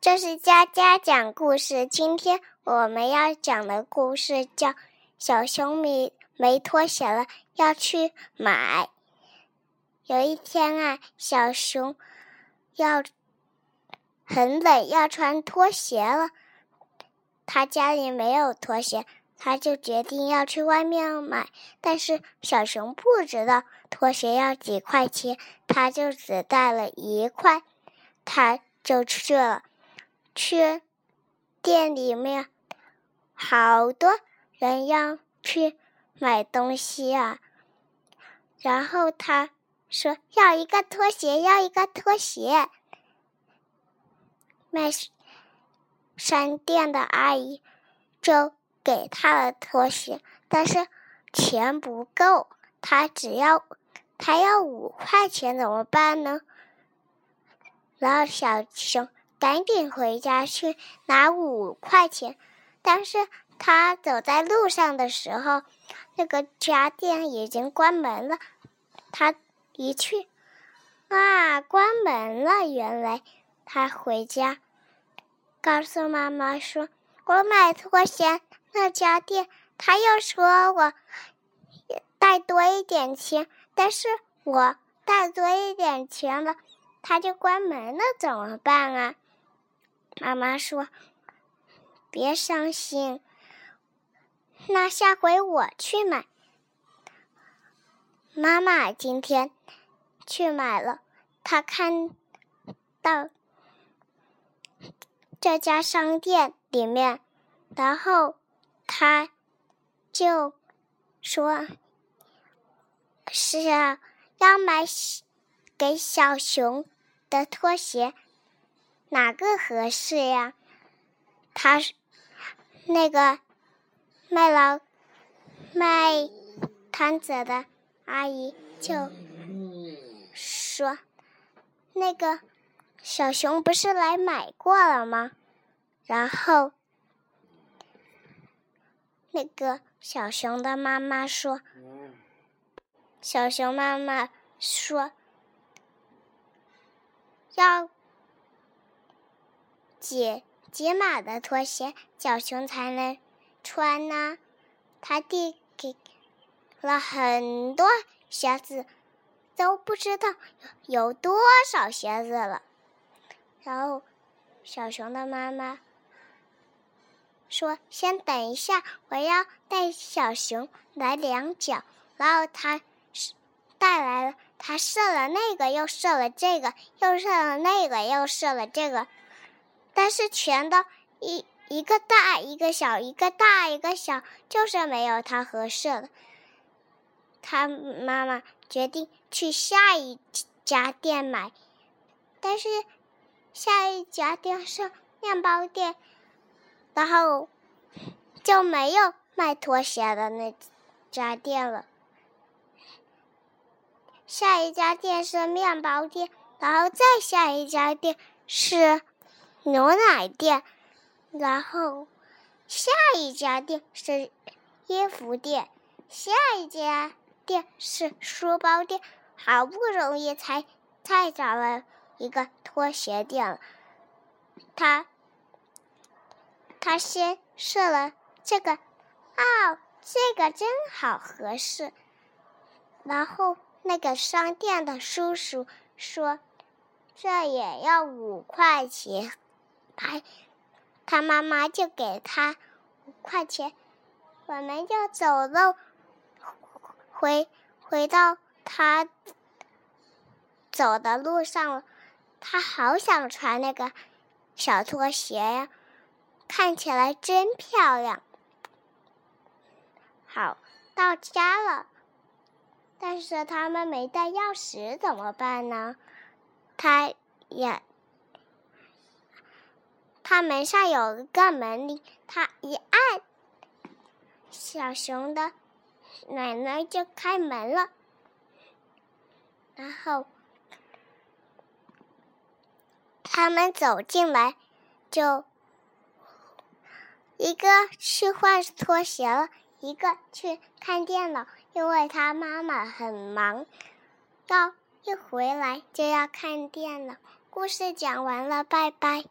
这是佳佳讲故事。今天我们要讲的故事叫《小熊没没拖鞋了，要去买》。有一天啊，小熊要很冷，要穿拖鞋了。他家里没有拖鞋，他就决定要去外面买。但是小熊不知道拖鞋要几块钱，他就只带了一块，他就去了。去店里面，好多人要去买东西啊。然后他说要一个拖鞋，要一个拖鞋。卖商店的阿姨就给他了拖鞋，但是钱不够，他只要他要五块钱，怎么办呢？然后小熊。赶紧回家去拿五块钱，但是他走在路上的时候，那个家店已经关门了。他一去，啊，关门了！原来他回家，告诉妈妈说：“我买拖鞋，那家店他又说我带多一点钱，但是我带多一点钱了，他就关门了，怎么办啊？”妈妈说：“别伤心，那下回我去买。”妈妈今天去买了，她看到这家商店里面，然后她就说：“是啊，要买给小熊的拖鞋。”哪个合适呀？他那个卖老卖摊子的阿姨就说：“那个小熊不是来买过了吗？”然后那个小熊的妈妈说：“小熊妈妈说要。”解解码的拖鞋，小熊才能穿呢。他递给了很多鞋子，都不知道有多少鞋子了。然后，小熊的妈妈说：“先等一下，我要带小熊来量脚。”然后他带来了，他试了那个，又试了这个，又试了那个，又试了这个。但是全都一一个大一个小，一个大一个小，就是没有他合适的。他妈妈决定去下一家店买，但是下一家店是面包店，然后就没有卖拖鞋的那家店了。下一家店是面包店，然后再下一家店是。牛奶店，然后下一家店是衣服店，下一家店是书包店，好不容易才才找了一个拖鞋店了。他他先试了这个，哦，这个真好合适。然后那个商店的叔叔说：“这也要五块钱。”他他妈妈就给他五块钱，我们就走路回回到他走的路上了。他好想穿那个小拖鞋呀，看起来真漂亮。好，到家了，但是他们没带钥匙，怎么办呢？他也。他门上有一个门铃，他一按，小熊的奶奶就开门了。然后他们走进来，就一个去换拖鞋了，一个去看电脑，因为他妈妈很忙，要一回来就要看电脑。故事讲完了，拜拜。